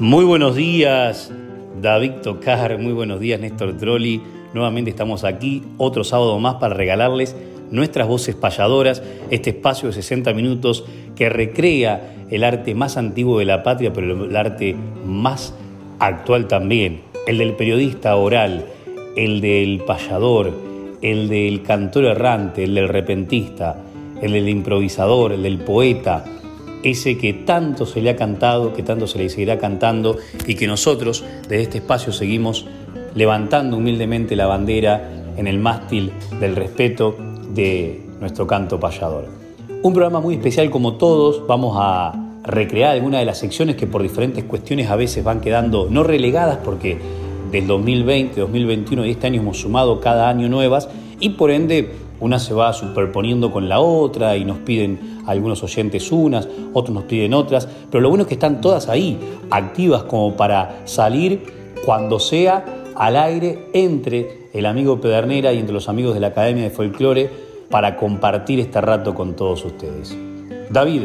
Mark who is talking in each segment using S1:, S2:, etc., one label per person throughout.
S1: Muy buenos días, David Tocar, muy buenos días, Néstor Trolli. Nuevamente estamos aquí, otro sábado más para regalarles nuestras voces payadoras, este espacio de 60 minutos que recrea el arte más antiguo de la patria, pero el arte más actual también, el del periodista oral, el del payador, el del cantor errante, el del repentista, el del improvisador, el del poeta, ese que tanto se le ha cantado, que tanto se le seguirá cantando y que nosotros desde este espacio seguimos levantando humildemente la bandera en el mástil del respeto de nuestro canto payador. Un programa muy especial como todos, vamos a recrear algunas de las secciones que por diferentes cuestiones a veces van quedando no relegadas porque del 2020, 2021 y este año hemos sumado cada año nuevas y por ende una se va superponiendo con la otra y nos piden algunos oyentes unas, otros nos piden otras, pero lo bueno es que están todas ahí, activas como para salir cuando sea al aire entre el amigo Pedernera y entre los amigos de la Academia de Folclore para compartir este rato con todos ustedes. David,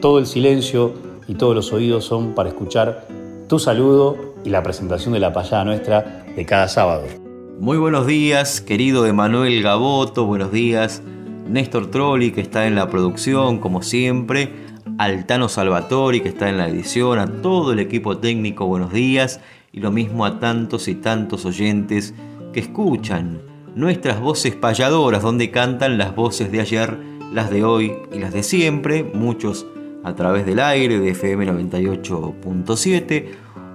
S1: todo el silencio y todos los oídos son para escuchar tu saludo y la presentación de la payada nuestra de cada sábado.
S2: Muy buenos días, querido Emanuel Gaboto, buenos días, Néstor Trolli, que está en la producción, como siempre, Altano Salvatori, que está en la edición, a todo el equipo técnico, buenos días, y lo mismo a tantos y tantos oyentes que escuchan nuestras voces payadoras, donde cantan las voces de ayer, las de hoy y las de siempre, muchos a través del aire de FM 98.7,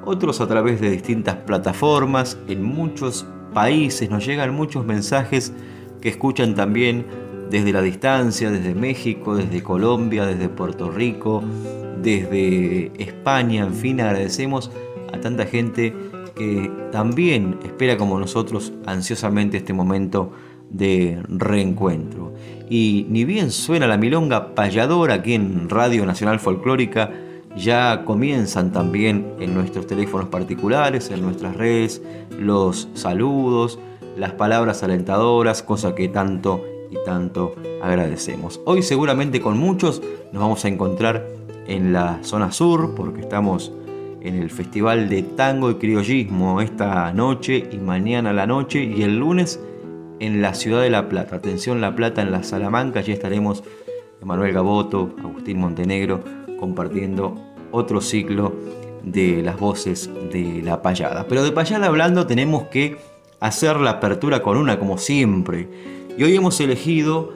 S2: otros a través de distintas plataformas, en muchos países, nos llegan muchos mensajes que escuchan también desde la distancia, desde México, desde Colombia, desde Puerto Rico, desde España, en fin, agradecemos a tanta gente que también espera como nosotros ansiosamente este momento de reencuentro. Y ni bien suena la milonga payadora aquí en Radio Nacional Folclórica, ya comienzan también en nuestros teléfonos particulares, en nuestras redes, los saludos, las palabras alentadoras, cosa que tanto y tanto agradecemos. Hoy seguramente con muchos nos vamos a encontrar en la zona sur porque estamos en el Festival de Tango y Criollismo esta noche y mañana la noche y el lunes en la ciudad de La Plata. Atención La Plata en la Salamanca, allí estaremos Emanuel Gaboto, Agustín Montenegro compartiendo otro ciclo de las voces de la payada. Pero de payada hablando tenemos que hacer la apertura con una como siempre. Y hoy hemos elegido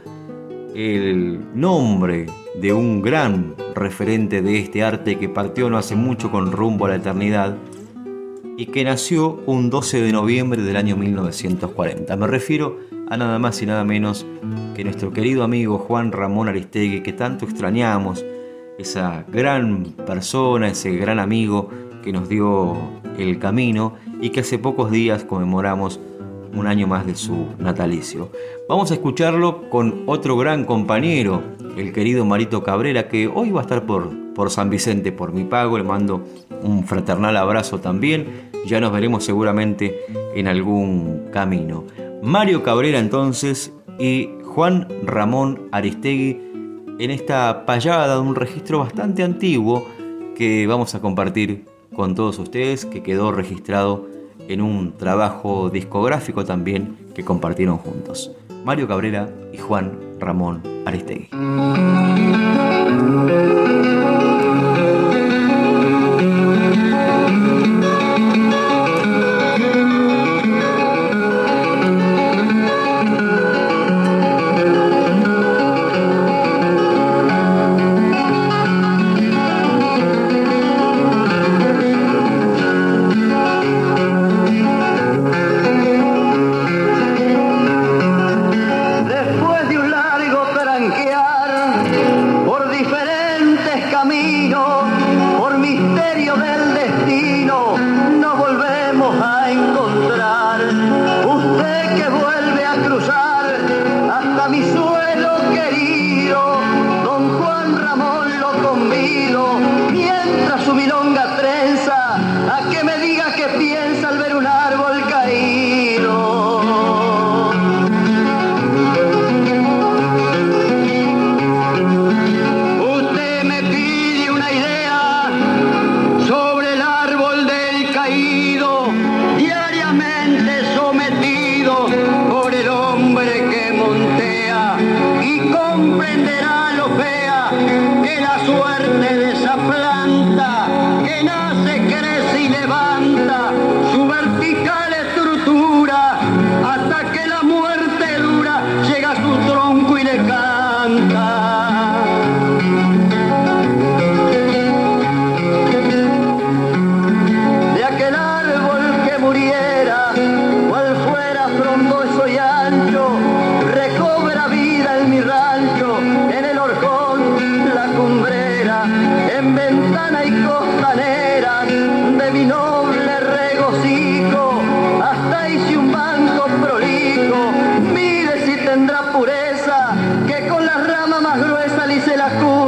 S2: el nombre de un gran referente de este arte que partió no hace mucho con rumbo a la eternidad y que nació un 12 de noviembre del año 1940. Me refiero a nada más y nada menos que nuestro querido amigo Juan Ramón Aristegui, que tanto extrañamos, esa gran persona, ese gran amigo que nos dio el camino y que hace pocos días conmemoramos un año más de su natalicio. Vamos a escucharlo con otro gran compañero, el querido Marito Cabrera, que hoy va a estar por, por San Vicente, por mi pago. Le mando un fraternal abrazo también. Ya nos veremos seguramente en algún camino. Mario Cabrera entonces y Juan Ramón Aristegui en esta payada de un registro bastante antiguo que vamos a compartir con todos ustedes, que quedó registrado en un trabajo discográfico también que compartieron juntos. Mario Cabrera y Juan Ramón Aristegui.
S3: Misterio del destino, nos volvemos a encontrar. Usted que vuelve a cruzar hasta mi suelo querido, don Juan Ramón lo convido, mientras su milonga trenza, a que me diga qué piensa prolijo, mire si tendrá pureza, que con la rama más gruesa le hice la cura.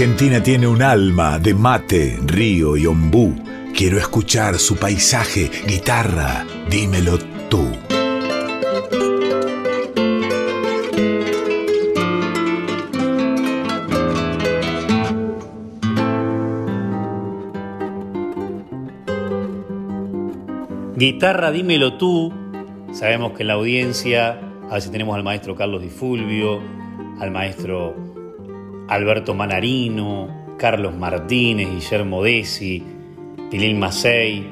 S4: Argentina tiene un alma de mate, río y ombú. Quiero escuchar su paisaje, guitarra, dímelo tú.
S1: Guitarra, dímelo tú. Sabemos que en la audiencia a veces tenemos al maestro Carlos Di Fulvio, al maestro Alberto Manarino, Carlos Martínez, Guillermo Desi, Pilín Macei.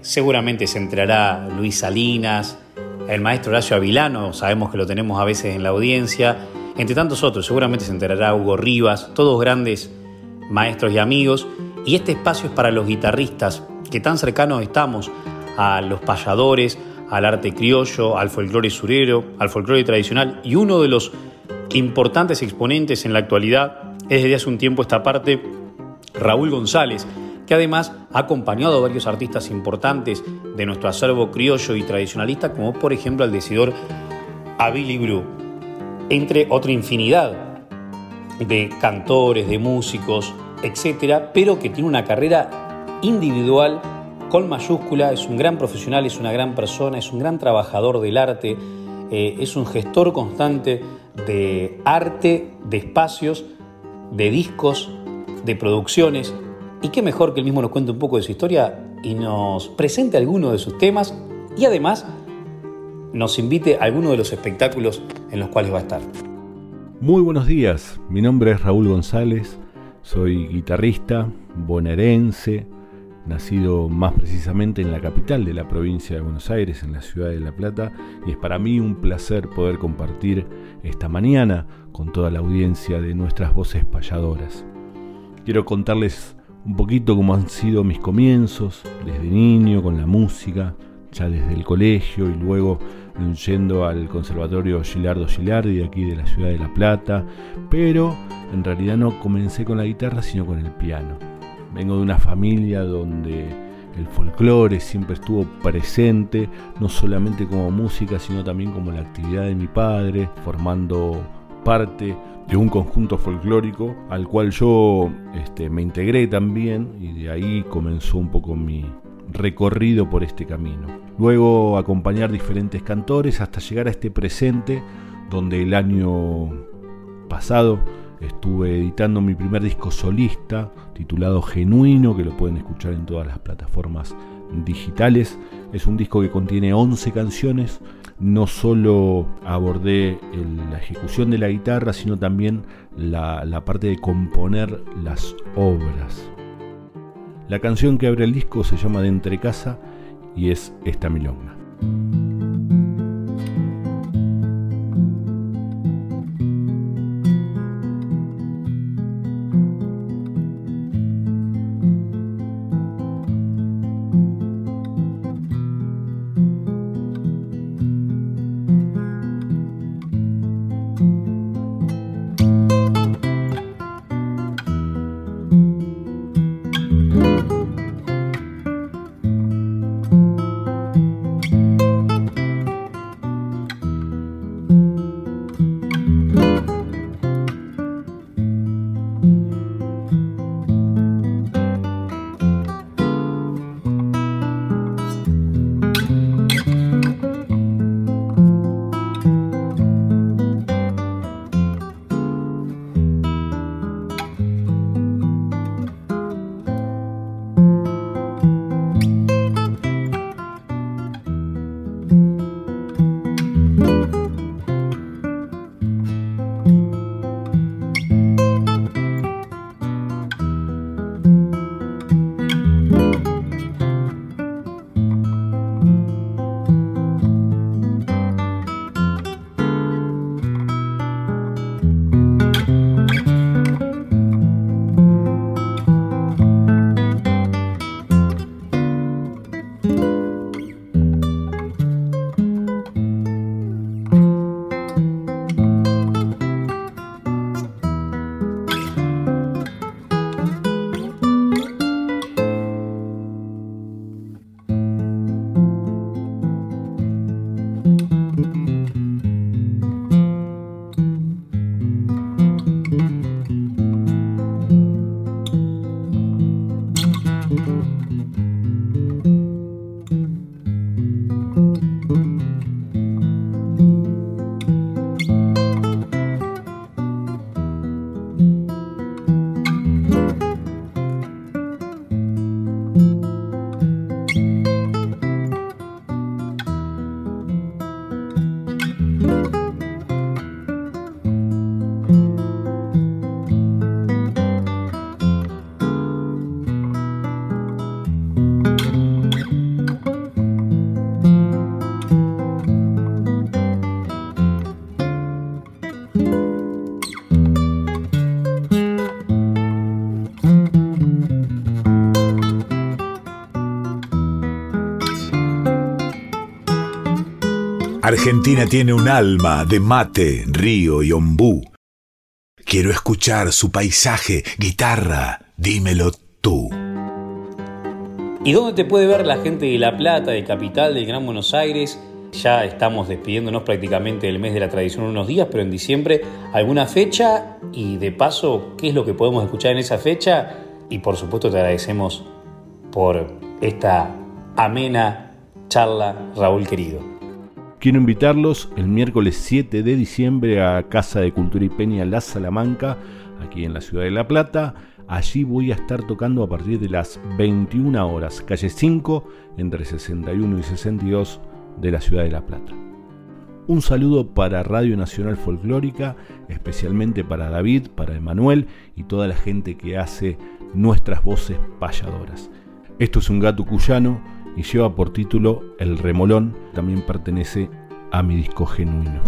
S1: Seguramente se entrará Luis Salinas, el maestro Horacio Avilano, sabemos que lo tenemos a veces en la audiencia, entre tantos otros, seguramente se enterará Hugo Rivas, todos grandes maestros y amigos, y este espacio es para los guitarristas, que tan cercanos estamos a los payadores, al arte criollo, al folclore surero, al folclore tradicional, y uno de los importantes exponentes en la actualidad es desde hace un tiempo esta parte Raúl González, que además ha acompañado a varios artistas importantes de nuestro acervo criollo y tradicionalista, como por ejemplo al decidor a Billy Bru, entre otra infinidad de cantores, de músicos, etcétera, pero que tiene una carrera individual con mayúscula, es un gran profesional, es una gran persona, es un gran trabajador del arte, eh, es un gestor constante de arte, de espacios, de discos, de producciones, y qué mejor que él mismo nos cuente un poco de su historia y nos presente algunos de sus temas. Y además nos invite a alguno de los espectáculos en los cuales va a estar.
S5: Muy buenos días, mi nombre es Raúl González, soy guitarrista bonaerense, nacido más precisamente en la capital de la provincia de Buenos Aires, en la ciudad de La Plata, y es para mí un placer poder compartir esta mañana con toda la audiencia de nuestras voces payadoras. Quiero contarles un poquito cómo han sido mis comienzos, desde niño con la música, ya desde el colegio y luego yendo al Conservatorio Gilardo Gilardi aquí de la ciudad de La Plata, pero en realidad no comencé con la guitarra sino con el piano. Vengo de una familia donde el folclore siempre estuvo presente, no solamente como música, sino también como la actividad de mi padre, formando parte de un conjunto folclórico al cual yo este, me integré también y de ahí comenzó un poco mi recorrido por este camino. Luego acompañar diferentes cantores hasta llegar a este presente donde el año pasado estuve editando mi primer disco solista titulado Genuino que lo pueden escuchar en todas las plataformas digitales. Es un disco que contiene 11 canciones no solo abordé la ejecución de la guitarra, sino también la, la parte de componer las obras. La canción que abre el disco se llama De Entre Casa y es esta milonga.
S4: Argentina tiene un alma de mate, río y ombú. Quiero escuchar su paisaje, guitarra, dímelo tú.
S1: ¿Y dónde te puede ver la gente de La Plata, de Capital, del Gran Buenos Aires? Ya estamos despidiéndonos prácticamente del mes de la tradición unos días, pero en diciembre alguna fecha y de paso, ¿qué es lo que podemos escuchar en esa fecha? Y por supuesto te agradecemos por esta amena charla, Raúl querido.
S5: Quiero invitarlos el miércoles 7 de diciembre a Casa de Cultura y Peña La Salamanca, aquí en la ciudad de La Plata. Allí voy a estar tocando a partir de las 21 horas, calle 5, entre 61 y 62 de la ciudad de La Plata. Un saludo para Radio Nacional Folclórica, especialmente para David, para Emanuel y toda la gente que hace nuestras voces payadoras. Esto es un gato cuyano y lleva por título El Remolón, también pertenece a mi disco genuino.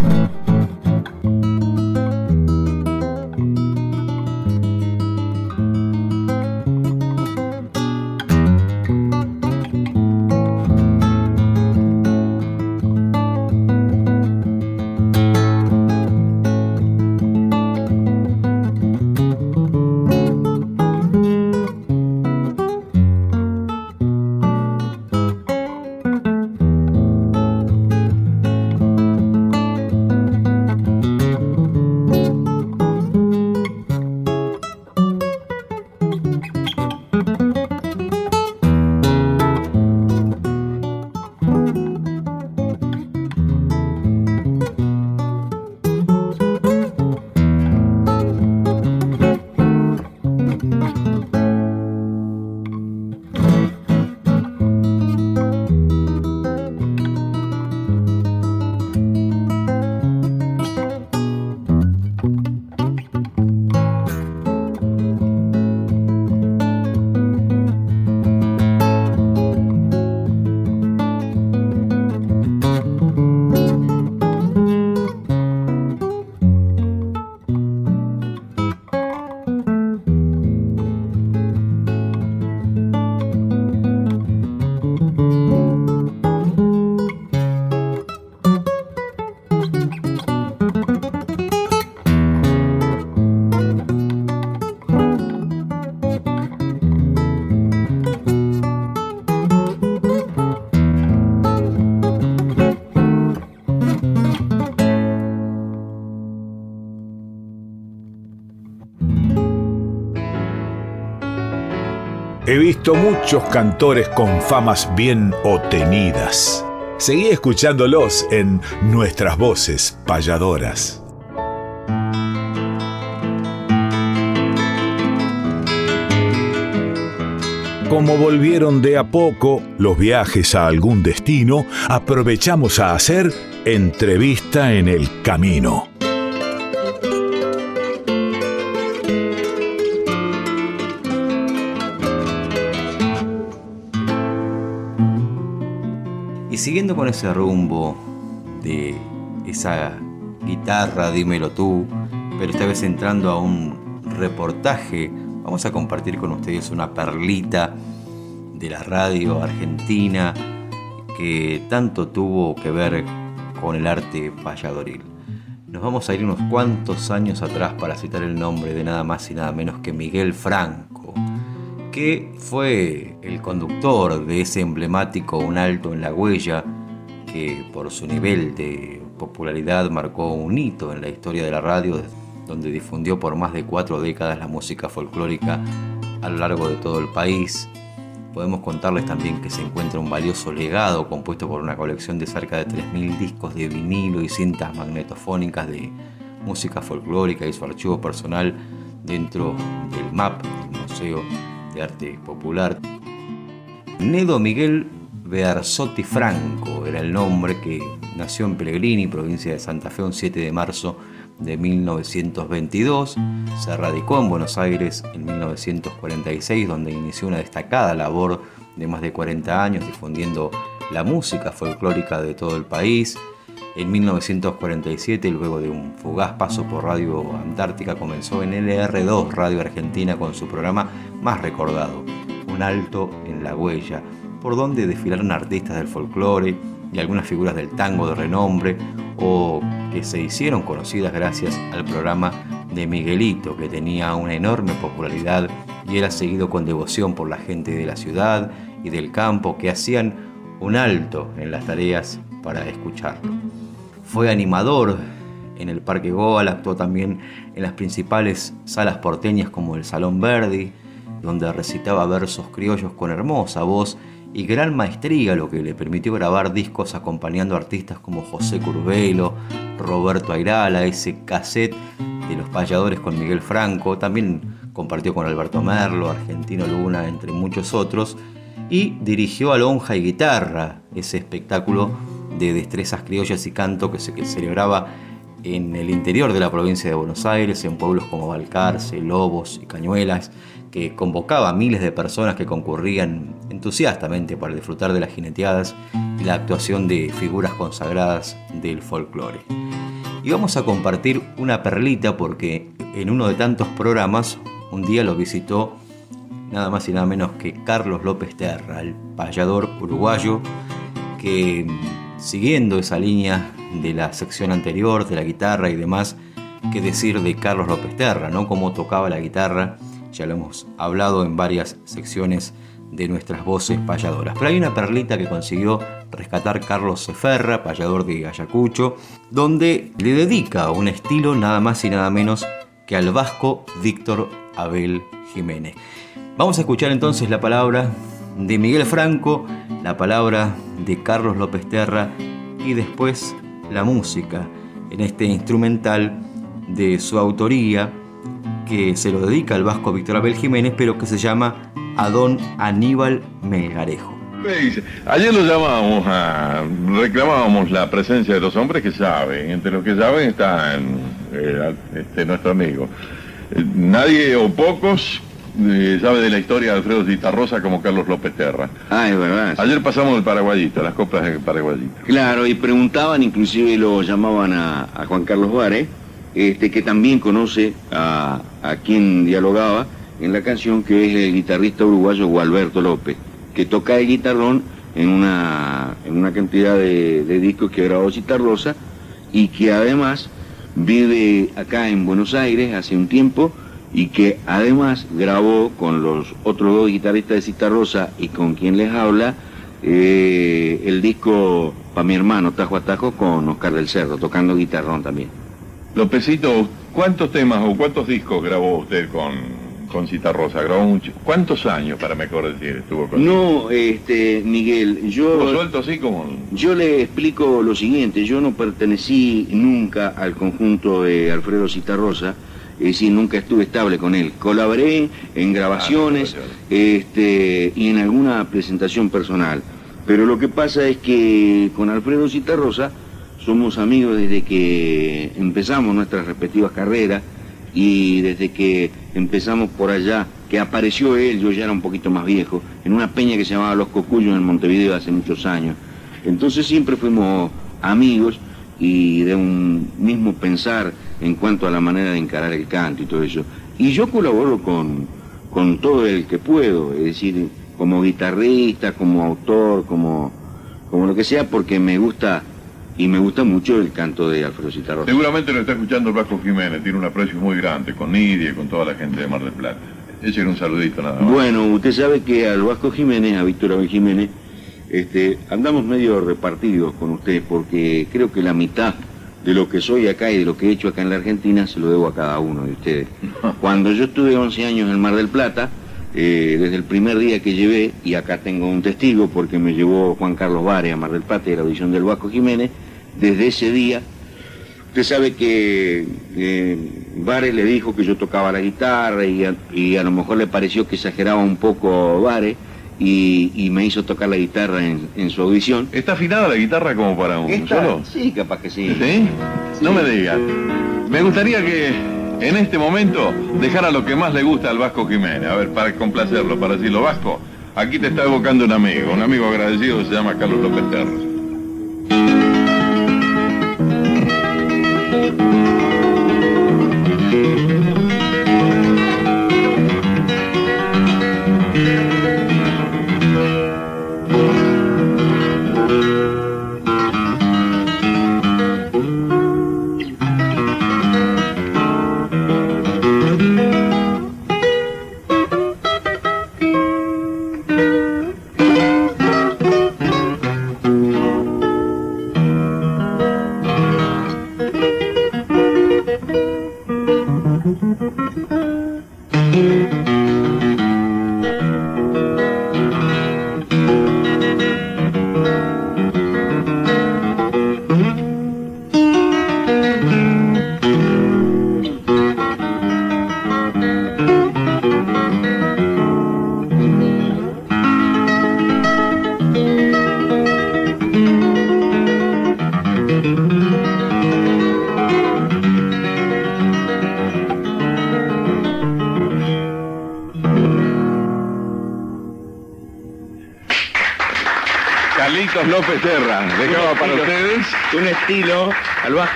S4: Muchos cantores con famas bien obtenidas. Seguí escuchándolos en nuestras voces payadoras. Como volvieron de a poco los viajes a algún destino, aprovechamos a hacer entrevista en el camino.
S2: Siguiendo con ese rumbo de esa guitarra, dímelo tú, pero esta vez entrando a un reportaje, vamos a compartir con ustedes una perlita de la radio argentina que tanto tuvo que ver con el arte payadoril. Nos vamos a ir unos cuantos años atrás para citar el nombre de nada más y nada menos que Miguel Franco, que fue el conductor de ese emblemático Un Alto en la Huella, que por su nivel de popularidad marcó un hito en la historia de la radio, donde difundió por más de cuatro décadas la música folclórica a lo largo de todo el país. Podemos contarles también que se encuentra un valioso legado compuesto por una colección de cerca de 3.000 discos de vinilo y cintas magnetofónicas de música folclórica y su archivo personal dentro del MAP, el Museo de Arte Popular. Nedo Miguel Bearzotti Franco era el nombre que nació en Pellegrini, provincia de Santa Fe, un 7 de marzo de 1922. Se radicó en Buenos Aires en 1946, donde inició una destacada labor de más de 40 años difundiendo la música folclórica de todo el país. En 1947, luego de un fugaz paso por Radio Antártica, comenzó en LR2 Radio Argentina con su programa más recordado, Un alto en la huella, por donde desfilaron artistas del folclore, y algunas figuras del tango de renombre o que se hicieron conocidas gracias al programa de Miguelito, que tenía una enorme popularidad y era seguido con devoción por la gente de la ciudad y del campo que hacían un alto en las tareas para escucharlo. Fue animador en el Parque Goal, actuó también en las principales salas porteñas como el Salón Verdi, donde recitaba versos criollos con hermosa voz y gran maestría, lo que le permitió grabar discos acompañando a artistas como José Curbelo, Roberto Airala, ese cassette de los payadores con Miguel Franco, también compartió con Alberto Merlo, Argentino Luna, entre muchos otros, y dirigió a Lonja y Guitarra, ese espectáculo de destrezas criollas y canto que se celebraba en el interior de la provincia de Buenos Aires, en pueblos como Balcarce, Lobos y Cañuelas, que convocaba a miles de personas que concurrían entusiastamente para disfrutar de las jineteadas y la actuación de figuras consagradas del folclore. Y vamos a compartir una perlita porque en uno de tantos programas un día lo visitó nada más y nada menos que Carlos López Terra, el payador uruguayo que siguiendo esa línea de la sección anterior, de la guitarra y demás, que decir de Carlos López Terra, ¿no? Cómo tocaba la guitarra, ya lo hemos hablado en varias secciones de nuestras voces payadoras. Pero hay una perlita que consiguió rescatar Carlos Seferra, payador de Ayacucho, donde le dedica un estilo nada más y nada menos que al vasco Víctor Abel Jiménez. Vamos a escuchar entonces la palabra de Miguel Franco, la palabra de Carlos López Terra y después la música en este instrumental de su autoría que se lo dedica al vasco Víctor Abel Jiménez, pero que se llama Adón Aníbal Melgarejo.
S6: Ayer lo llamábamos a, reclamábamos la presencia de los hombres que saben, entre los que saben están eh, este, nuestro amigo. Eh, nadie o pocos eh, sabe de la historia de Alfredo Citarrosa como Carlos López Terra.
S7: Ah, es verdad.
S6: Ayer pasamos el paraguayito, las coplas del paraguayito.
S7: Claro, y preguntaban, inclusive lo llamaban a, Juan Carlos Vare, este, que también conoce a, quien dialogaba en la canción, que es el guitarrista uruguayo Gualberto López, que toca el guitarrón en una, en una cantidad de, de discos que grabó Citarrosa y que además vive acá en Buenos Aires hace un tiempo y que además grabó con los otros dos guitarristas de Cita Rosa y con quien les habla eh, el disco para mi hermano Tajo a Tajo con Oscar del Cerro, tocando guitarrón también.
S6: Lópezito, ¿cuántos temas o cuántos discos grabó usted con, con Cita Rosa? ¿Grabó mucho? ¿Cuántos años, para mejor decir, estuvo con
S7: No, este, Miguel, yo...
S6: suelto así como...?
S7: Yo le explico lo siguiente, yo no pertenecí nunca al conjunto de Alfredo Citarrosa, es decir, nunca estuve estable con él. Colaboré en grabaciones este, y en alguna presentación personal. Pero lo que pasa es que con Alfredo Citarrosa somos amigos desde que empezamos nuestras respectivas carreras y desde que empezamos por allá, que apareció él, yo ya era un poquito más viejo, en una peña que se llamaba Los Cocuyos en Montevideo hace muchos años. Entonces siempre fuimos amigos y de un mismo pensar en cuanto a la manera de encarar el canto y todo eso. Y yo colaboro con, con todo el que puedo, es decir, como guitarrista, como autor, como, como lo que sea, porque me gusta y me gusta mucho el canto de Alfredo Citarro.
S6: Seguramente lo está escuchando el Vasco Jiménez, tiene un aprecio muy grande con Nidia y con toda la gente de Mar del Plata. Ese era un saludito nada más.
S7: Bueno, usted sabe que al Vasco Jiménez, a Víctor Abel Jiménez, este, andamos medio repartidos con usted porque creo que la mitad de lo que soy acá y de lo que he hecho acá en la Argentina se lo debo a cada uno de ustedes. Cuando yo estuve 11 años en Mar del Plata, eh, desde el primer día que llevé, y acá tengo un testigo porque me llevó Juan Carlos Vare a Mar del Plata y la audición del Vasco Jiménez, desde ese día, usted sabe que eh, Vare le dijo que yo tocaba la guitarra y a, y a lo mejor le pareció que exageraba un poco Vare, y, me hizo tocar la guitarra en, su audición.
S6: ¿Está afinada la guitarra como para un solo?
S7: Sí, capaz que sí.
S6: sí. No me diga. Me gustaría que en este momento dejara lo que más le gusta al Vasco Jiménez. A ver, para complacerlo, para decirlo, Vasco, aquí te está evocando un amigo, un amigo agradecido se llama Carlos López Terra.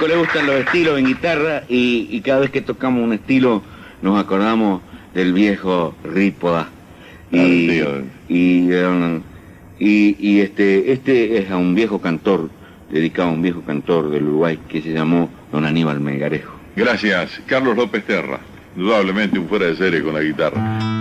S7: Le gustan los estilos en guitarra y, cada vez que tocamos un estilo nos acordamos del viejo Rípoda. Y, um, y, y, este, este es a un viejo cantor, dedicado a un viejo cantor del Uruguay que se llamó Don Aníbal Melgarejo.
S6: Gracias, Carlos López Terra. Indudablemente un fuera de serie con la guitarra.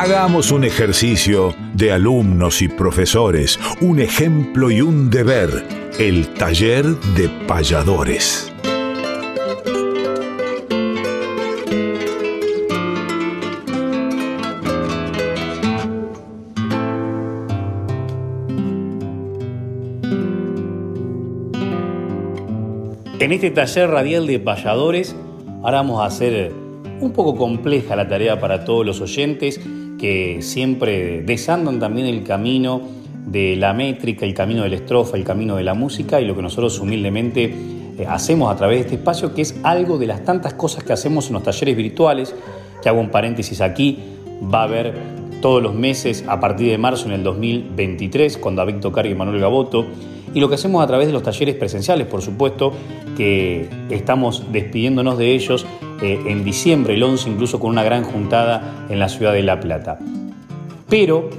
S4: Hagamos un ejercicio de alumnos y profesores, un ejemplo y un deber, el taller de payadores.
S1: En este taller radial de payadores, ahora vamos a hacer un poco compleja la tarea para todos los oyentes que siempre desandan también el camino de la métrica, el camino de la estrofa, el camino de la música y lo que nosotros humildemente eh, hacemos a través de este espacio, que es algo de las tantas cosas que hacemos en los talleres virtuales, que hago un paréntesis aquí, va a haber todos los meses a partir de marzo en el 2023 con David Tocar y Manuel Gaboto, y lo que hacemos a través de los talleres presenciales, por supuesto, que estamos despidiéndonos de ellos eh, en diciembre, el 11, incluso con una gran juntada en la ciudad de La Plata. Pero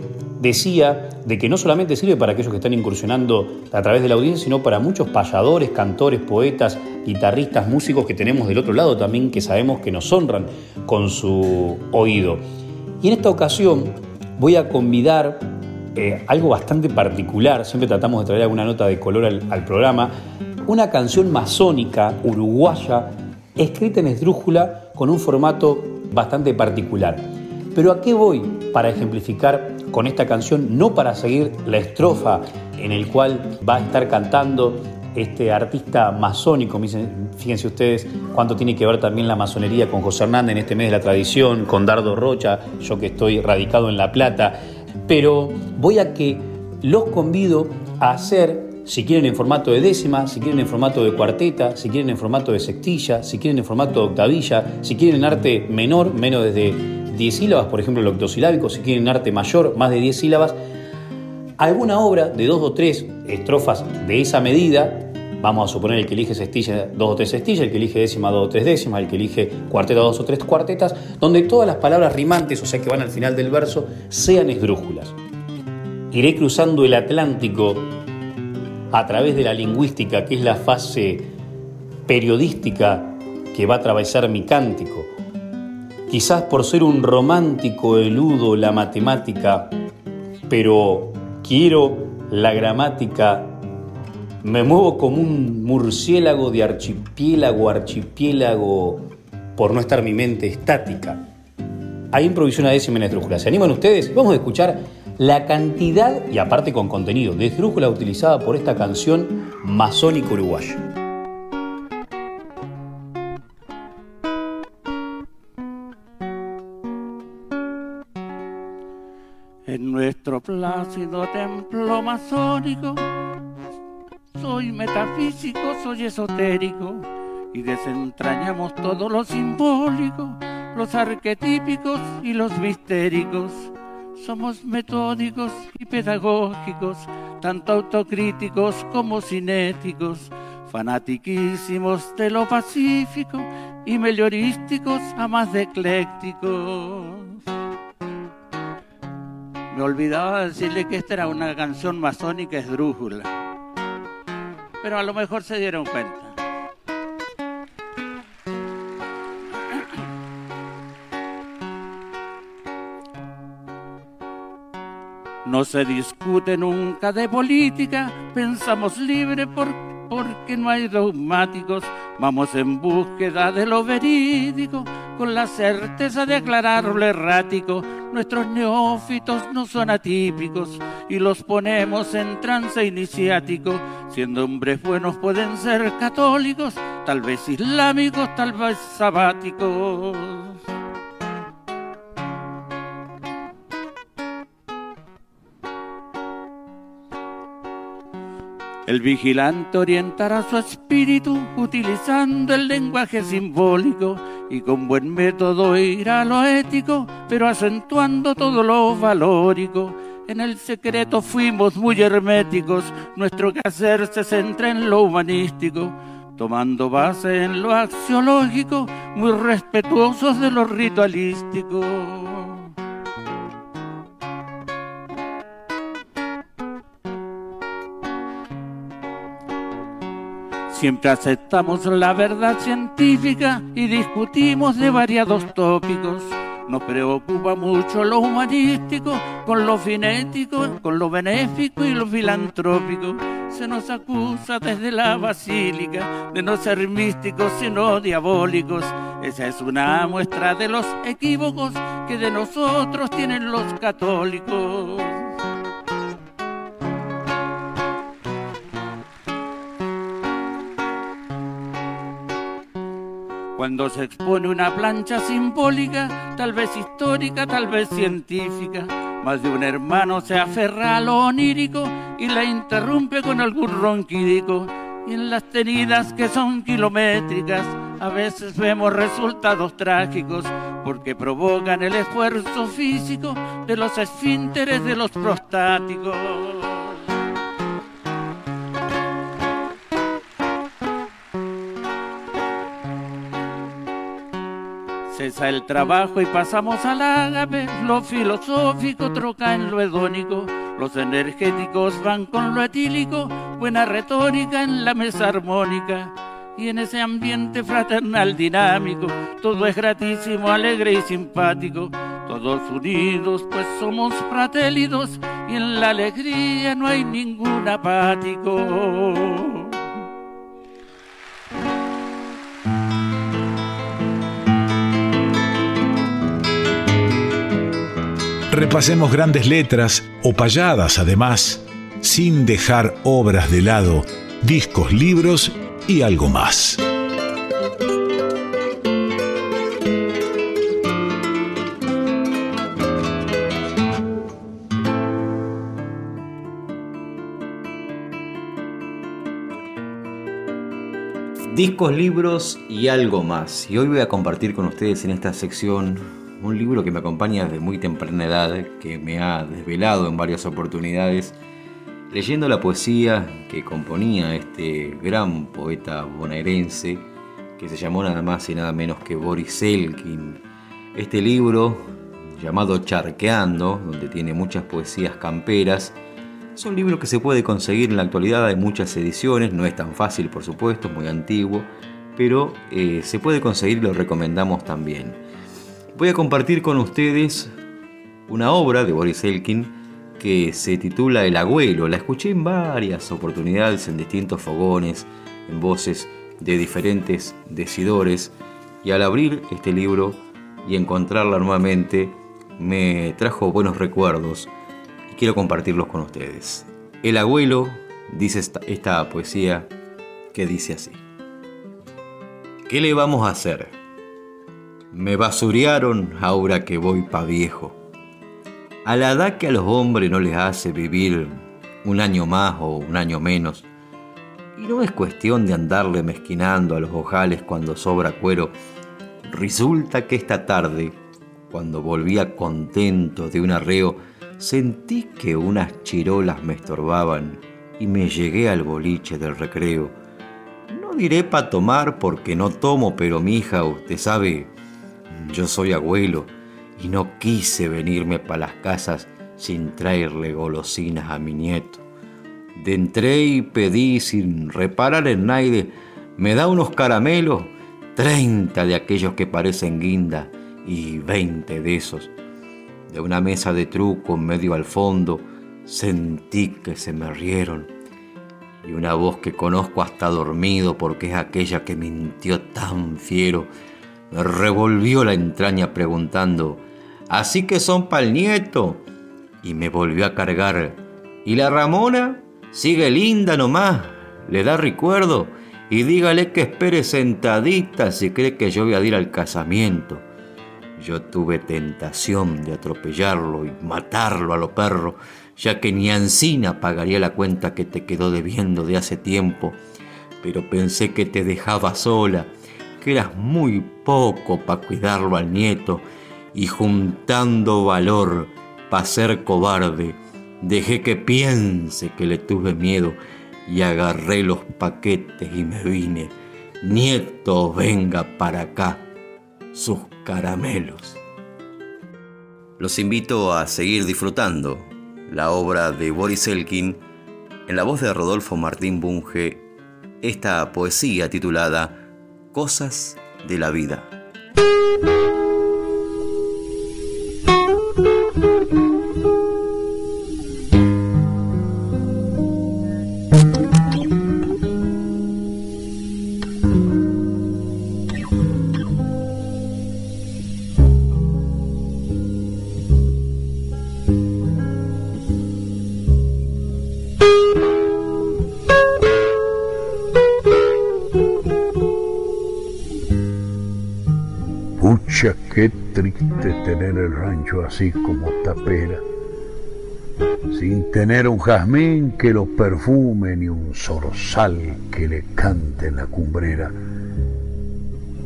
S1: decía de que no solamente sirve para aquellos que están incursionando a través de la audiencia, sino para muchos payadores, cantores, poetas, guitarristas, músicos que tenemos del otro lado también, que sabemos que nos honran con su oído. Y en esta ocasión voy a convidar eh, algo bastante particular, siempre tratamos de traer alguna nota de color al programa, una canción masónica uruguaya escrita en esdrújula con un formato bastante particular. Pero ¿a qué voy para ejemplificar con esta canción? No para seguir la estrofa en el cual va a estar cantando este artista masónico, fíjense ustedes cuánto tiene que ver también la masonería con José Hernández en este mes de la tradición, con Dardo Rocha, yo que estoy radicado en La Plata, pero voy a que los convido a hacer si quieren en formato de décima, si quieren en formato de cuarteta, si quieren en formato de sextilla, si quieren en formato de octavilla, si quieren en arte menor, menos desde 10 sílabas, por ejemplo el octosilábico, si quieren en arte mayor, más de 10 sílabas, alguna obra de dos o tres estrofas de esa medida, vamos a suponer el que elige sextilla, dos o tres sextillas, el que elige décima, dos o tres décimas, el que elige cuarteta, dos o tres cuartetas, donde todas las palabras rimantes, o sea que van al final del verso, sean esdrújulas. Iré cruzando el Atlántico a través de la lingüística, que es la fase periodística que va a atravesar mi cántico. Quizás por ser un romántico eludo la matemática, pero quiero la gramática. Me muevo como un murciélago de archipiélago archipiélago por no estar mi mente estática. Hay improvisación a décima en ¿Se animan ustedes? Vamos a escuchar la cantidad, y aparte con contenido, de esdrújula utilizada por esta canción masónica uruguaya.
S8: Plácido templo masónico, soy metafísico, soy esotérico, y desentrañamos todo lo simbólico, los arquetípicos y los mistéricos somos metódicos y pedagógicos, tanto autocríticos como cinéticos, fanatiquísimos de lo pacífico y mellorísticos a más de eclécticos. Me olvidaba decirle que esta era una canción masónica esdrújula, pero a lo mejor se dieron cuenta. No se discute nunca de política, pensamos libre porque no hay dogmáticos, Vamos en búsqueda de lo verídico, con la certeza de aclarar lo errático. Nuestros neófitos no son atípicos y los ponemos en trance iniciático. Siendo hombres buenos pueden ser católicos, tal vez islámicos, tal vez sabáticos. El vigilante orientará su espíritu utilizando el lenguaje simbólico y con buen método irá a lo ético, pero acentuando todo lo valórico. En el secreto fuimos muy herméticos, nuestro quehacer se centra en lo humanístico, tomando base en lo axiológico, muy respetuosos de lo ritualístico. Siempre aceptamos la verdad científica y discutimos de variados tópicos. Nos preocupa mucho lo humanístico, con lo finético, con lo benéfico y lo filantrópico. Se nos acusa desde la basílica de no ser místicos sino diabólicos. Esa es una muestra de los equívocos que de nosotros tienen los católicos. Cuando se expone una plancha simbólica, tal vez histórica, tal vez científica, más de un hermano se aferra a lo onírico y la interrumpe con algún ronquidico. Y en las tenidas que son kilométricas, a veces vemos resultados trágicos porque provocan el esfuerzo físico de los esfínteres de los prostáticos. Cesa el trabajo y pasamos al ágape, lo filosófico troca en lo hedónico, los energéticos van con lo etílico, buena retórica en la mesa armónica. Y en ese ambiente fraternal dinámico, todo es gratísimo, alegre y simpático, todos unidos pues somos fratélidos y en la alegría no hay ningún apático.
S4: Repasemos grandes letras o payadas además, sin dejar obras de lado, discos, libros y algo más.
S2: Discos, libros y algo más. Y hoy voy a compartir con ustedes en esta sección un libro que me acompaña desde muy temprana edad, que me ha desvelado en varias oportunidades, leyendo la poesía que componía este gran poeta bonaerense, que se llamó nada más y nada menos que Boris Elkin. Este libro, llamado Charqueando, donde tiene muchas poesías camperas, es un libro que se puede conseguir en la actualidad, hay muchas ediciones, no es tan fácil por supuesto, es muy antiguo, pero eh, se puede conseguir y lo recomendamos también voy a compartir con ustedes una obra de Boris Elkin que se titula El Agüelo. La escuché en varias oportunidades, en distintos fogones, en voces de diferentes decidores, y al abrir este libro y encontrarla nuevamente, me trajo buenos recuerdos y quiero compartirlos con ustedes. El Agüelo dice esta, esta poesía que dice así. ¿Qué le vamos a hacer? Me basuriaron ahora que voy pa' viejo. A la edad que a los hombres no les hace vivir un año más o un año menos. Y no es cuestión de andarle mezquinando a los ojales cuando sobra cuero. Resulta que esta tarde, cuando volvía contento de un arreo, sentí que unas chirolas me estorbaban y me llegué al boliche del recreo. No diré pa' tomar porque no tomo, pero mi hija, usted sabe, yo soy abuelo y no quise venirme para las casas sin traerle golosinas a mi nieto. De entré y pedí sin reparar en naide, me da unos caramelos, treinta de aquellos que parecen guinda y veinte de esos. De una mesa de truco en medio al fondo, sentí que se me rieron. y una voz que conozco hasta dormido porque es aquella que mintió tan fiero, revolvió la entraña preguntando, ¿así que son pa'l nieto? Y me volvió a cargar. ¿Y la Ramona? Sigue linda nomás, le da recuerdo y dígale que espere sentadita si cree que yo voy a ir al casamiento. Yo tuve tentación de atropellarlo y matarlo a lo perro, ya que ni Ancina pagaría la cuenta que te quedó debiendo de hace tiempo. Pero pensé que te dejaba sola, que eras muy poco para cuidarlo al nieto, y juntando valor para ser cobarde, dejé que piense que le tuve miedo y agarré los paquetes y me vine. Nieto, venga para acá, sus caramelos. Los invito a seguir disfrutando la obra de Boris Elkin en la voz de Rodolfo Martín Bunge, esta poesía titulada Cosas de la vida.
S9: Así como tapera, sin tener un jazmín que lo perfume ni un zorzal que le cante en la cumbrera.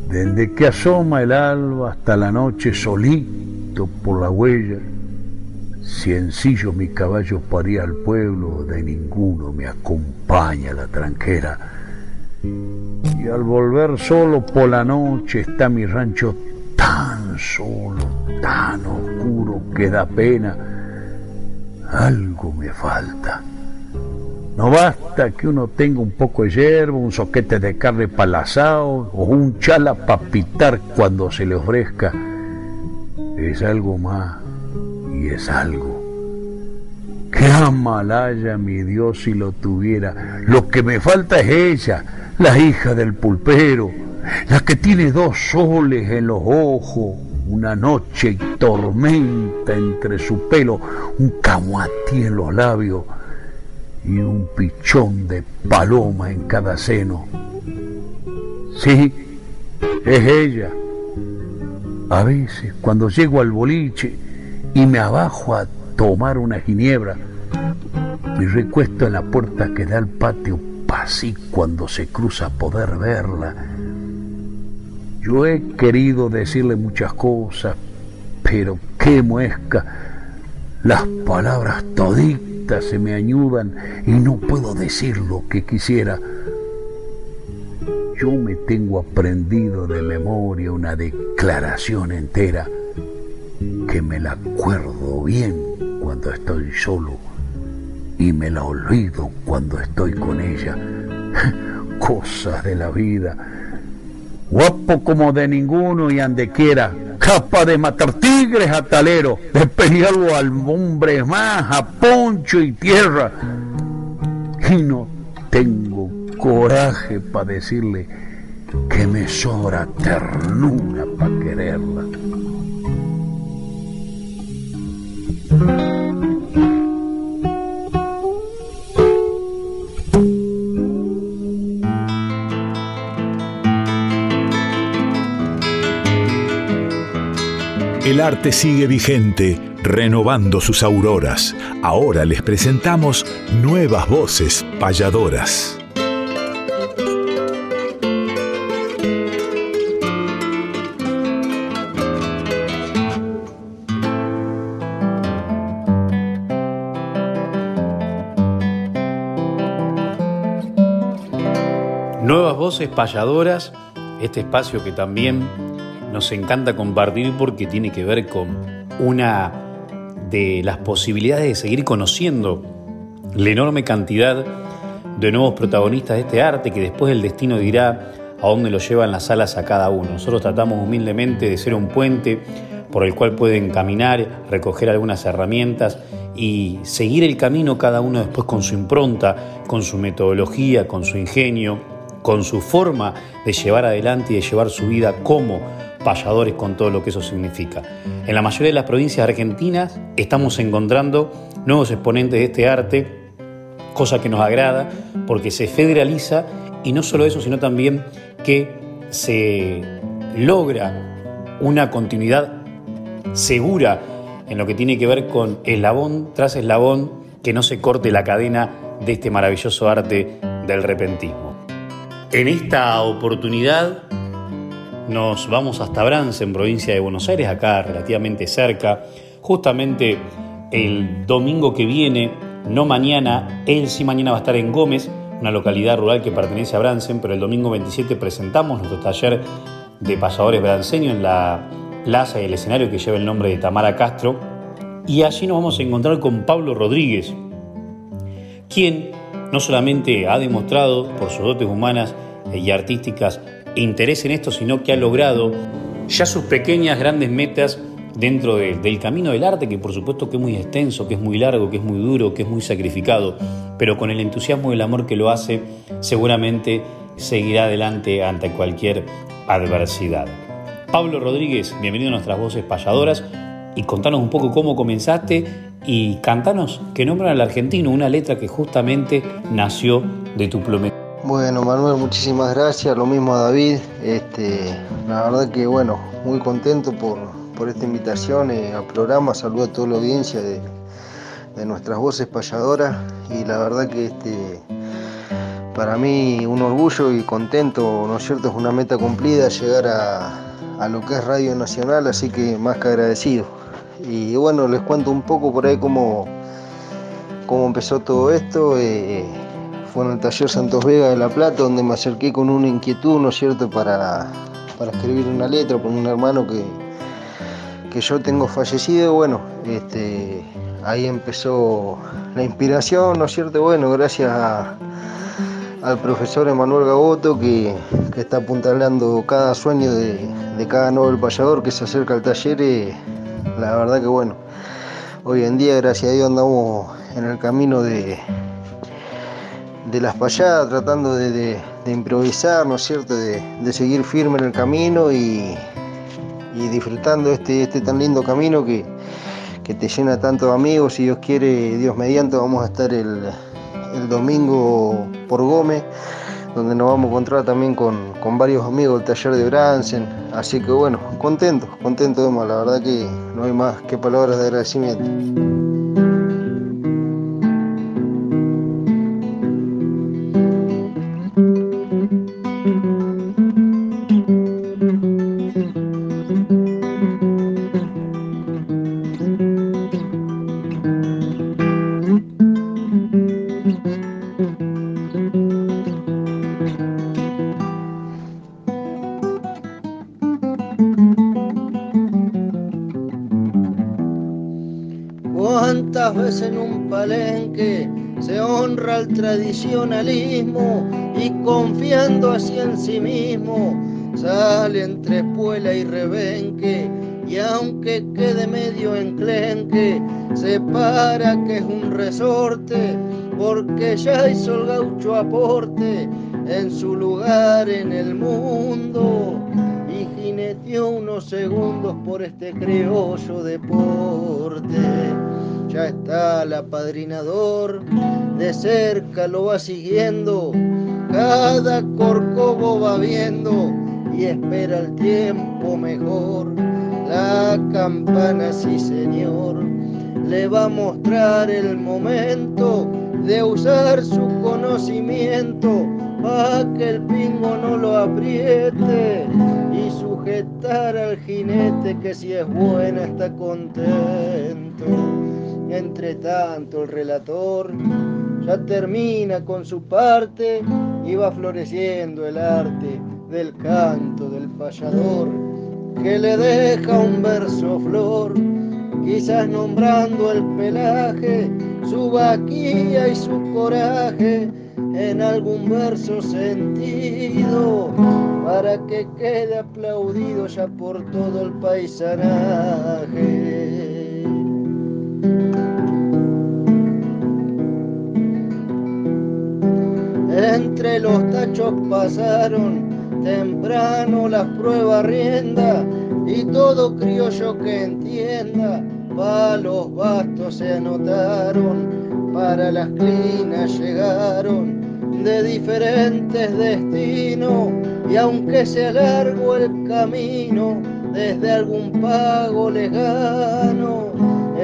S9: Desde que asoma el alba hasta la noche solito por la huella, ciencillo mi caballo paría al pueblo, de ninguno me acompaña la tranquera. Y al volver solo por la noche está mi rancho tan solo, tan oscuro que da pena. Algo me falta. No basta que uno tenga un poco de hierba, un soquete de carne palazado o un chala para pitar cuando se le ofrezca. Es algo más y es algo. Qué amalaya mi Dios si lo tuviera. Lo que me falta es ella, la hija del pulpero la que tiene dos soles en los ojos, una noche y tormenta entre su pelo, un camuatí en los labios y un pichón de paloma en cada seno. Sí, es ella. A veces, cuando llego al boliche y me abajo a tomar una ginebra, me recuesto en la puerta que da al patio, así cuando se cruza poder verla yo he querido decirle muchas cosas, pero qué muesca. Las palabras toditas se me añudan y no puedo decir lo que quisiera. Yo me tengo aprendido de memoria una declaración entera que me la acuerdo bien cuando estoy solo y me la olvido cuando estoy con ella. Cosas de la vida guapo como de ninguno y ande quiera, capaz de matar tigres a talero, de pelearlo al hombre más, a poncho y tierra. Y no tengo coraje para decirle que me sobra ternura para quererla.
S4: Arte sigue vigente, renovando sus auroras. Ahora les presentamos nuevas voces payadoras.
S1: Nuevas voces payadoras, este espacio que también nos encanta compartir porque tiene que ver con una de las posibilidades de seguir conociendo la enorme cantidad de nuevos protagonistas de este arte que después el destino dirá a dónde lo llevan las alas a cada uno. Nosotros tratamos humildemente de ser un puente por el cual pueden caminar, recoger algunas herramientas y seguir el camino cada uno después con su impronta, con su metodología, con su ingenio, con su forma de llevar adelante y de llevar su vida como payadores con todo lo que eso significa. En la mayoría de las provincias argentinas estamos encontrando nuevos exponentes de este arte, cosa que nos agrada porque se federaliza y no solo eso, sino también que se logra una continuidad segura en lo que tiene que ver con eslabón tras eslabón, que no se corte la cadena de este maravilloso arte del repentismo. En esta oportunidad nos vamos hasta Brance, en provincia de Buenos Aires, acá relativamente cerca. Justamente el domingo que viene, no mañana, él sí mañana va a estar en Gómez, una localidad rural que pertenece a Bransen, pero el domingo 27 presentamos nuestro taller de pasadores branceños en la plaza y el escenario que lleva el nombre de Tamara Castro. Y allí nos vamos a encontrar con Pablo Rodríguez, quien no solamente ha demostrado por sus dotes humanas y artísticas interés en esto, sino que ha logrado ya sus pequeñas, grandes metas dentro del camino del arte, que por supuesto que es muy extenso, que es muy largo, que es muy duro, que es muy sacrificado, pero con el entusiasmo y el amor que lo hace, seguramente seguirá adelante ante cualquier adversidad. Pablo Rodríguez, bienvenido a nuestras voces payadoras y contanos un poco cómo comenzaste y cantanos que nombran al argentino, una letra que justamente nació de tu plomero.
S10: Bueno, Manuel, muchísimas gracias. Lo mismo a David. Este, la verdad que, bueno, muy contento por, esta invitación eh, al programa. Saludo a toda la audiencia de, nuestras voces payadoras. Y la verdad que este, para mí un orgullo y contento, ¿no es cierto? Es una meta cumplida llegar a, a lo que es Radio Nacional, así que más que agradecido. Y bueno, les cuento un poco por ahí cómo, cómo empezó todo esto. Eh, fue en el taller Santos Vega de La Plata, donde me acerqué con una inquietud, ¿no es cierto?, para, escribir una letra con un hermano que, que yo tengo fallecido. Bueno, este, ahí empezó la inspiración, ¿no es cierto? Bueno, gracias al profesor Emanuel Gaboto que, está apuntalando cada sueño de, cada nuevo payador que se acerca al taller. Eh, la verdad que bueno, hoy en día, gracias a Dios, andamos en el camino de, de las payadas, tratando de, improvisar, ¿no es cierto?, de, seguir firme en el camino y, disfrutando este, este tan lindo camino que, te llena tanto de amigos. Si Dios quiere, Dios mediante, vamos a estar el, domingo por Gómez, donde nos vamos a encontrar también con, varios amigos del taller de Bransen. Así que bueno, contento, contento, la verdad que no hay más que palabras de agradecimiento. Y confiando así en sí mismo, sale entre espuela y rebenque y aunque quede medio enclenque, se para que es un resorte, porque ya hizo el gaucho aporte en su lugar en el mundo y jineteó unos segundos por este criollo deporte ya está el apadrinador, de cerca lo va siguiendo, cada corcovo va viendo y espera el tiempo mejor. La campana, sí señor, le va a mostrar el momento de usar su conocimiento para que el pingo no lo apriete y sujetar al jinete que si es buena está contento. Entre tanto el relator ya termina con su parte y va floreciendo el arte del canto del payador que le deja un verso flor, quizás nombrando el pelaje, su vaquilla y su coraje en algún verso sentido para que quede aplaudido ya por todo el paisanaje. Entre los tachos pasaron temprano las pruebas rienda y todo criollo que entienda, palos bastos se anotaron, para las clinas llegaron de diferentes destinos y aunque sea largo el camino, desde algún pago lejano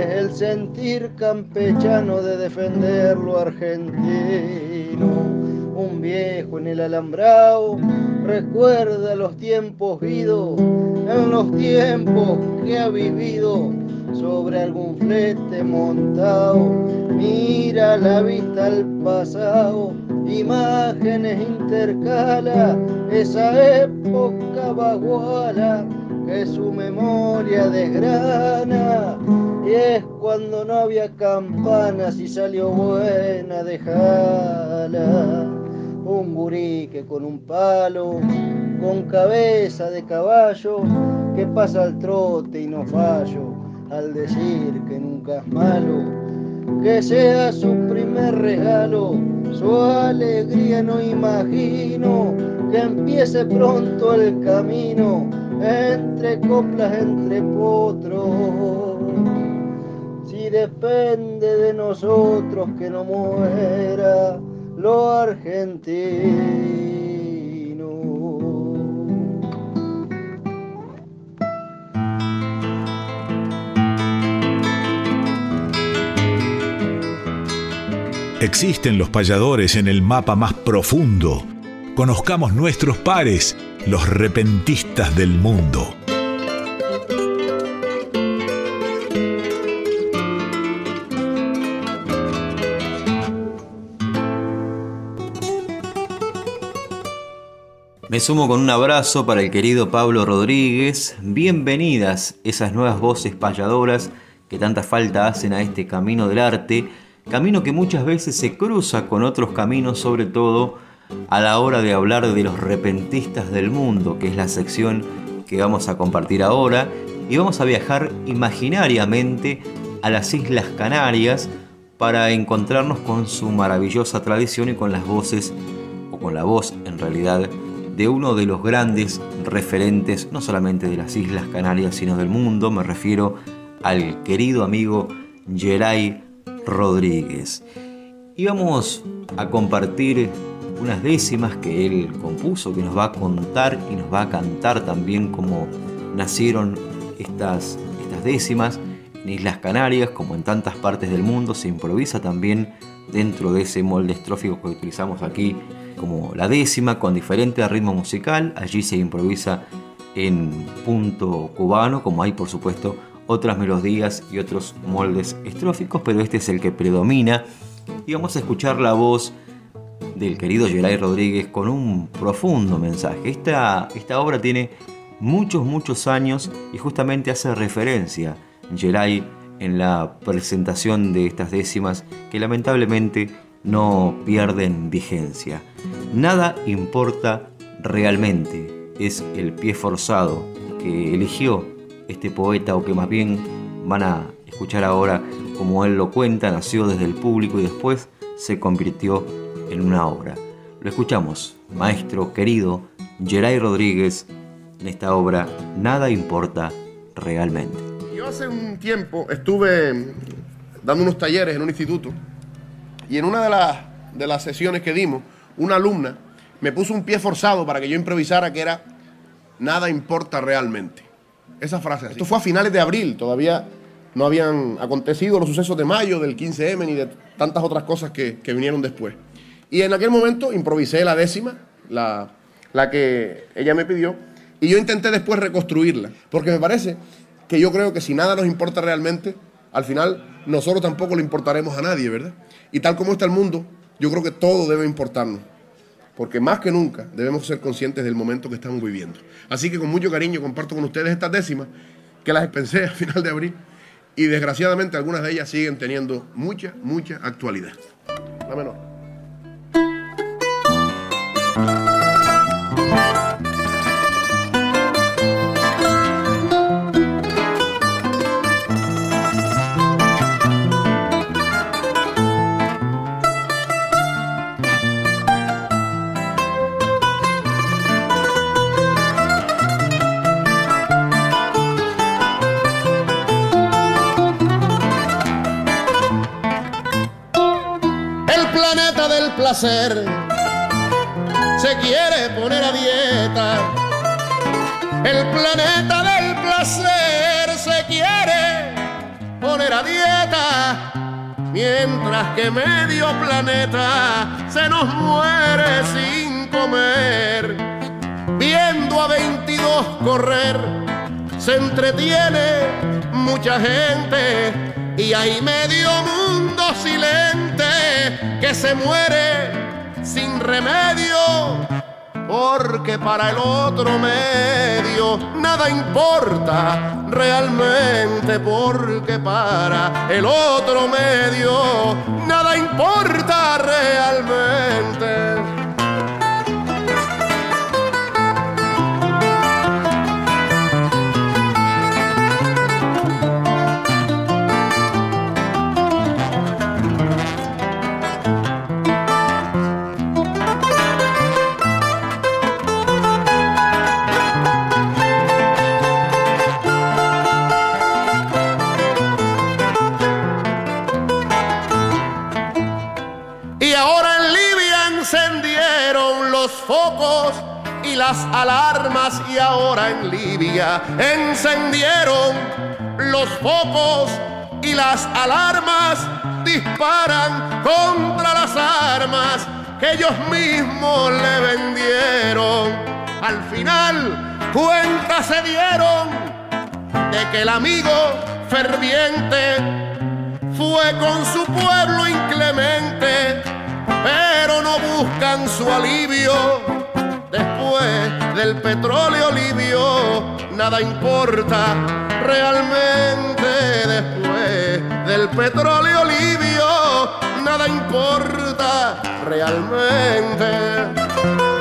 S10: es el sentir campechano de defender lo argentino un viejo en el alambrado recuerda los tiempos vidos, en los tiempos que ha vivido sobre algún flete montado. Mira la vista al pasado, imágenes intercala, esa época baguala que su memoria desgrana. Y es cuando no había campanas y salió buena, dejala un gurique con un palo, con cabeza de caballo, que pasa al trote y no fallo, al decir que nunca es malo, que sea su primer regalo, su alegría no imagino, que empiece pronto el camino, entre coplas, entre potros. Si depende de nosotros que no muera, lo argentino.
S4: Existen los payadores en el mapa más profundo. Conozcamos nuestros pares, los repentistas del mundo.
S2: Sumo con un abrazo para el querido Pablo Rodríguez. Bienvenidas esas nuevas voces payadoras que tanta falta hacen a este camino del arte, camino que muchas veces se cruza con otros caminos, sobre todo a la hora de hablar de los repentistas del mundo, que es la sección que vamos a compartir ahora, y vamos a viajar imaginariamente a las Islas Canarias para encontrarnos con su maravillosa tradición y con las voces, o con la voz en realidad, de uno de los grandes referentes, no solamente de las Islas Canarias, sino del mundo. Me refiero al querido amigo Geray Rodríguez. Y vamos a compartir unas décimas que él compuso, que nos va a contar y nos va a cantar también cómo nacieron estas, estas décimas. En Islas Canarias, como en tantas partes del mundo, se improvisa también dentro de ese molde estrófico que utilizamos aquí como la décima con diferente ritmo musical. Allí se improvisa en punto cubano, como hay por supuesto otras melodías y otros moldes estróficos, pero este es el que predomina. Y vamos a escuchar la voz del querido Geray Rodríguez con un profundo mensaje. Esta, esta obra tiene muchos, muchos años y justamente hace referencia Geray en la presentación de estas décimas que lamentablemente no pierden vigencia. Nada importa realmente, es el pie forzado que eligió este poeta o que más bien van a escuchar ahora como él lo cuenta, nació desde el público y después se convirtió en una obra. Lo escuchamos, maestro querido Geray Rodríguez, en esta obra Nada importa realmente.
S11: Yo hace un tiempo estuve dando unos talleres en un instituto y en una de las, de las sesiones que dimos, una alumna me puso un pie forzado para que yo improvisara que era nada importa realmente. Esa frase. Esto fue a finales de abril, todavía no habían acontecido los sucesos de mayo, del 15M, ni de tantas otras cosas que, vinieron después. Y en aquel momento improvisé la décima, la, la que ella me pidió, y yo intenté después reconstruirla, porque me parece que yo creo que si nada nos importa realmente, al final nosotros tampoco le importaremos a nadie, ¿verdad? Y tal como está el mundo, yo creo que todo debe importarnos. Porque más que nunca debemos ser conscientes del momento que estamos viviendo. Así que con mucho cariño comparto con ustedes estas décimas que las pensé a final de abril y desgraciadamente algunas de ellas siguen teniendo mucha, mucha actualidad. La menor. Se quiere poner a dieta. El planeta del placer se quiere poner a dieta. Mientras que medio planeta se nos muere sin comer. Viendo a 22 correr, se entretiene mucha gente y hay medio mundo que se muere sin remedio, porque para el otro medio nada importa realmente, porque para el otro medio nada importa realmente. Las alarmas y ahora en Libia encendieron los focos y las alarmas disparan contra las armas que ellos mismos le vendieron. Al final cuenta se dieron de que el amigo ferviente fue con su pueblo inclemente, pero no buscan su alivio después del petróleo libio, nada importa realmente después del petróleo libio, nada importa realmente.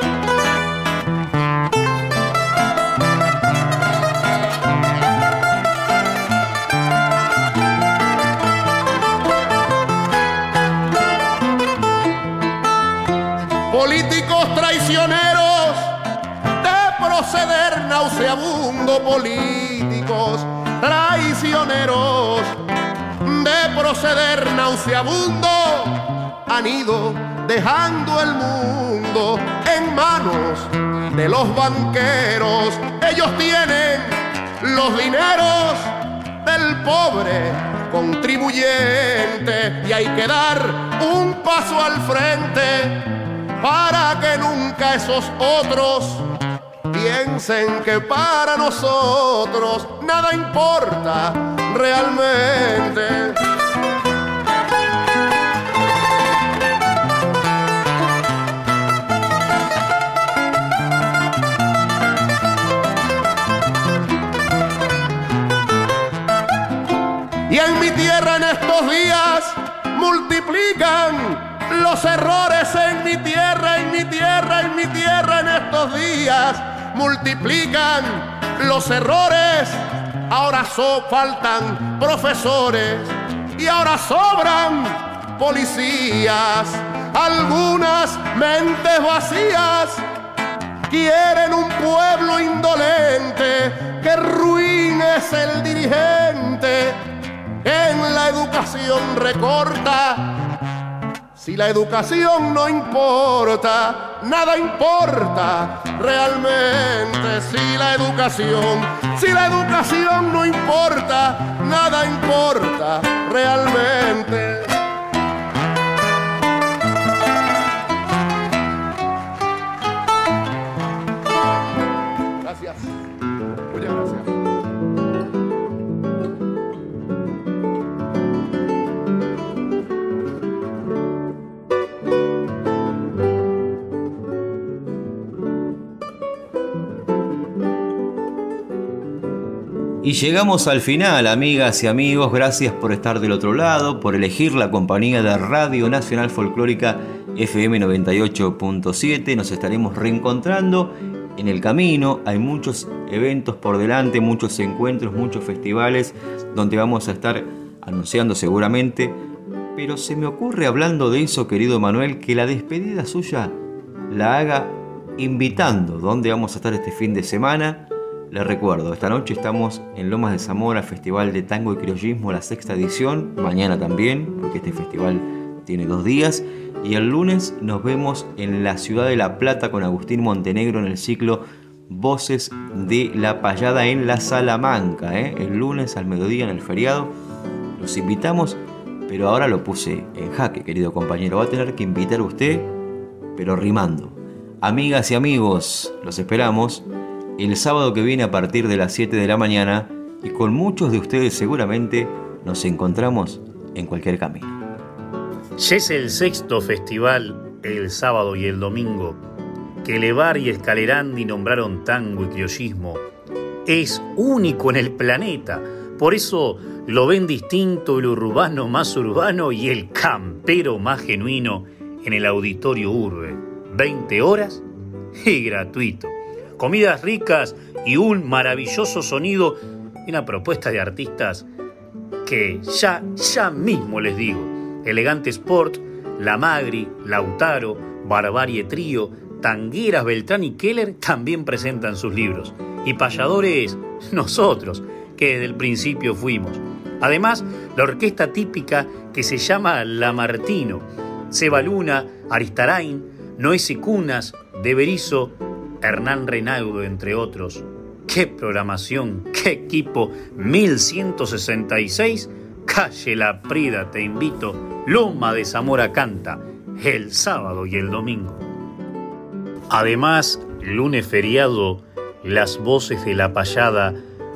S11: Políticos traicioneros de proceder nauseabundo han ido dejando el mundo en manos de los banqueros. Ellos tienen los dineros del pobre contribuyente y hay que dar un paso al frente para que nunca esos otros piensen que para nosotros nada importa realmente. Y en mi tierra en estos días multiplican los errores en mi tierra, en mi tierra, en mi tierra en estos días multiplican los errores. Ahora faltan profesores y ahora sobran policías. Algunas mentes vacías quieren un pueblo indolente que ruin es el dirigente. En la educación recorta si la educación no importa, nada importa realmente. Si la educación, si la educación no importa, nada importa realmente.
S2: Y llegamos al final, amigas y amigos. Gracias por estar del otro lado, por elegir la compañía de Radio Nacional Folclórica FM 98.7. Nos estaremos reencontrando en el camino. Hay muchos eventos por delante, muchos encuentros, muchos festivales donde vamos a estar anunciando seguramente. Pero se me ocurre hablando de eso, querido Manuel, que la despedida suya la haga invitando dónde vamos a estar este fin de semana les recuerdo, esta noche estamos en Lomas de Zamora, Festival de Tango y Criollismo, la sexta edición, mañana también, porque este festival tiene dos días. Y el lunes nos vemos en la ciudad de La Plata con Agustín Montenegro en el ciclo Voces de la Payada en la Salamanca. ¿eh? El lunes al mediodía en el feriado. Los invitamos, pero ahora lo puse en jaque, querido compañero. Va a tener que invitar a usted, pero rimando. Amigas y amigos, los esperamos el sábado que viene a partir de las 7 de la mañana y con muchos de ustedes seguramente nos encontramos en cualquier camino.
S1: Ya es el sexto festival el sábado y el domingo que Levar y Escalerandi nombraron tango y criollismo. Es único en el planeta, por eso lo ven distinto el urbano más urbano y el campero más genuino en el auditorio Urbe. 20 horas y gratuito comidas ricas y un maravilloso sonido una propuesta de artistas que ya, ya mismo les digo, Elegante Sport, La Magri, Lautaro, Barbarie Trío, Tangueras, Beltrán y Keller también presentan sus libros. Y payadores, nosotros, que desde el principio fuimos. Además, la orquesta típica que se llama La Martino, Seba Luna, Aristarain, Noé Cunas, De Berizo, Hernán Reinaldo, entre otros. ¡Qué programación! ¡Qué equipo! 1166, Calle La Prida, te invito. Loma de Zamora canta, el sábado y el domingo. Además, lunes feriado, las voces de la payada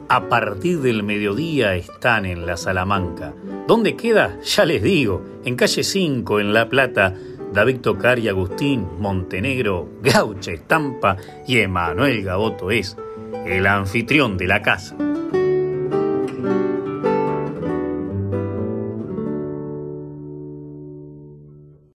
S1: a partir del mediodía están en la Salamanca. ¿Dónde queda? Ya les digo, en calle 5, en La Plata, David Tocar y Agustín Montenegro, Gauche Estampa y Emanuel Gaboto es el anfitrión de la casa.